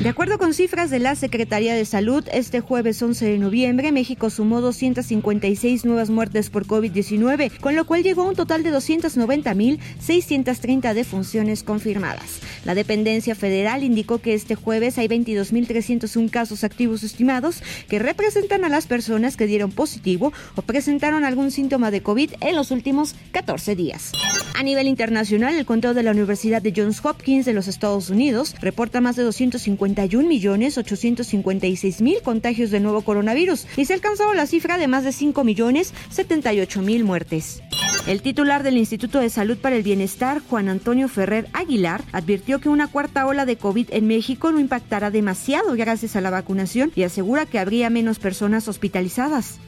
De acuerdo con cifras de la Secretaría de Salud, este jueves 11 de noviembre, México sumó 256 nuevas muertes por COVID-19, con lo cual llegó a un total de 290.630 defunciones confirmadas. La dependencia federal indicó que este jueves hay 22.301 casos activos estimados que representan a las personas que dieron positivo o presentaron algún síntoma de COVID en los últimos 14 días. A nivel internacional, el conteo de la Universidad de Johns Hopkins de los Estados Unidos reporta más de 250 51.856.000 contagios del nuevo coronavirus y se ha alcanzado la cifra de más de 5.078.000 muertes. El titular del Instituto de Salud para el Bienestar, Juan Antonio Ferrer Aguilar, advirtió que una cuarta ola de COVID en México no impactará demasiado gracias a la vacunación y asegura que habría menos personas hospitalizadas.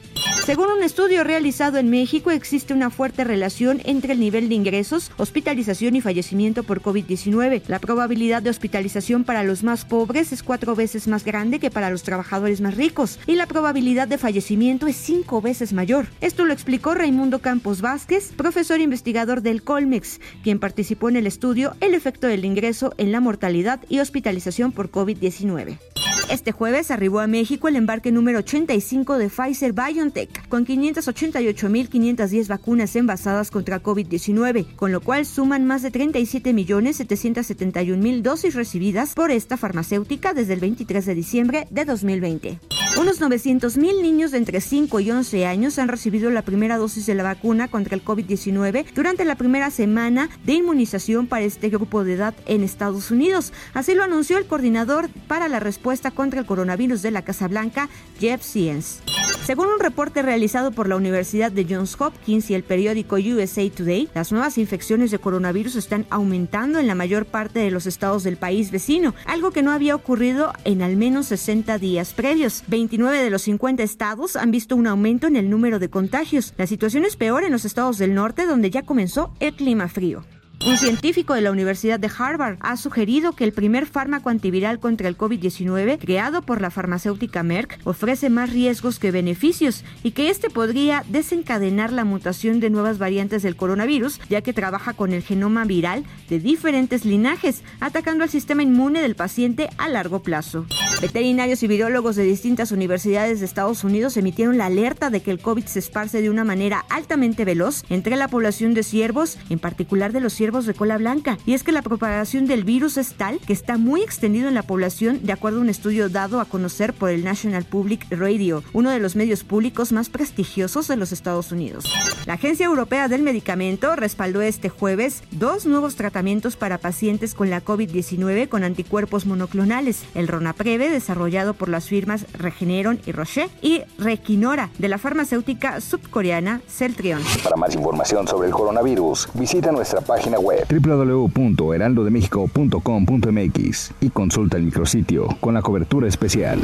Según un estudio realizado en México, existe una fuerte relación entre el nivel de ingresos, hospitalización y fallecimiento por COVID-19. La probabilidad de hospitalización para los más pobres es cuatro veces más grande que para los trabajadores más ricos y la probabilidad de fallecimiento es cinco veces mayor. Esto lo explicó Raimundo Campos Vázquez, profesor investigador del Colmex, quien participó en el estudio El efecto del ingreso en la mortalidad y hospitalización por COVID-19. Este jueves arribó a México el embarque número 85 de Pfizer BioNTech, con 588.510 vacunas envasadas contra COVID-19, con lo cual suman más de 37.771.000 dosis recibidas por esta farmacéutica desde el 23 de diciembre de 2020. Unos 900.000 niños de entre 5 y 11 años han recibido la primera dosis de la vacuna contra el COVID-19 durante la primera semana de inmunización para este grupo de edad en Estados Unidos. Así lo anunció el coordinador para la respuesta contra el coronavirus de la Casa Blanca, Jeff Zients. Según un reporte realizado por la Universidad de Johns Hopkins y el periódico USA Today, las nuevas infecciones de coronavirus están aumentando en la mayor parte de los estados del país vecino, algo que no había ocurrido en al menos 60 días previos. 29 de los 50 estados han visto un aumento en el número de contagios. La situación es peor en los estados del norte, donde ya comenzó el clima frío. Un científico de la Universidad de Harvard ha sugerido que el primer fármaco antiviral contra el COVID-19, creado por la farmacéutica Merck, ofrece más riesgos que beneficios y que este podría desencadenar la mutación de nuevas variantes del coronavirus, ya que trabaja con el genoma viral de diferentes linajes, atacando al sistema inmune del paciente a largo plazo. Veterinarios y virólogos de distintas universidades de Estados Unidos emitieron la alerta de que el COVID se esparce de una manera altamente veloz entre la población de ciervos, en particular de los ciervos de cola blanca. Y es que la propagación del virus es tal que está muy extendido en la población, de acuerdo a un estudio dado a conocer por el National Public Radio, uno de los medios públicos más prestigiosos de los Estados Unidos. La Agencia Europea del Medicamento respaldó este jueves dos nuevos tratamientos para pacientes con la COVID-19 con anticuerpos monoclonales, el Ronapreve desarrollado por las firmas Regeneron y Roche y Requinora de la farmacéutica subcoreana Celtrion. Para más información sobre el coronavirus, visita nuestra página web www.heraldodemexico.com.mx y consulta el micrositio con la cobertura especial.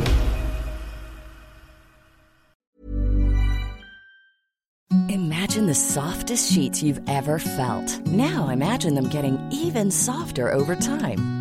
Imagine the softest sheets you've ever felt. Now imagine them getting even softer over time.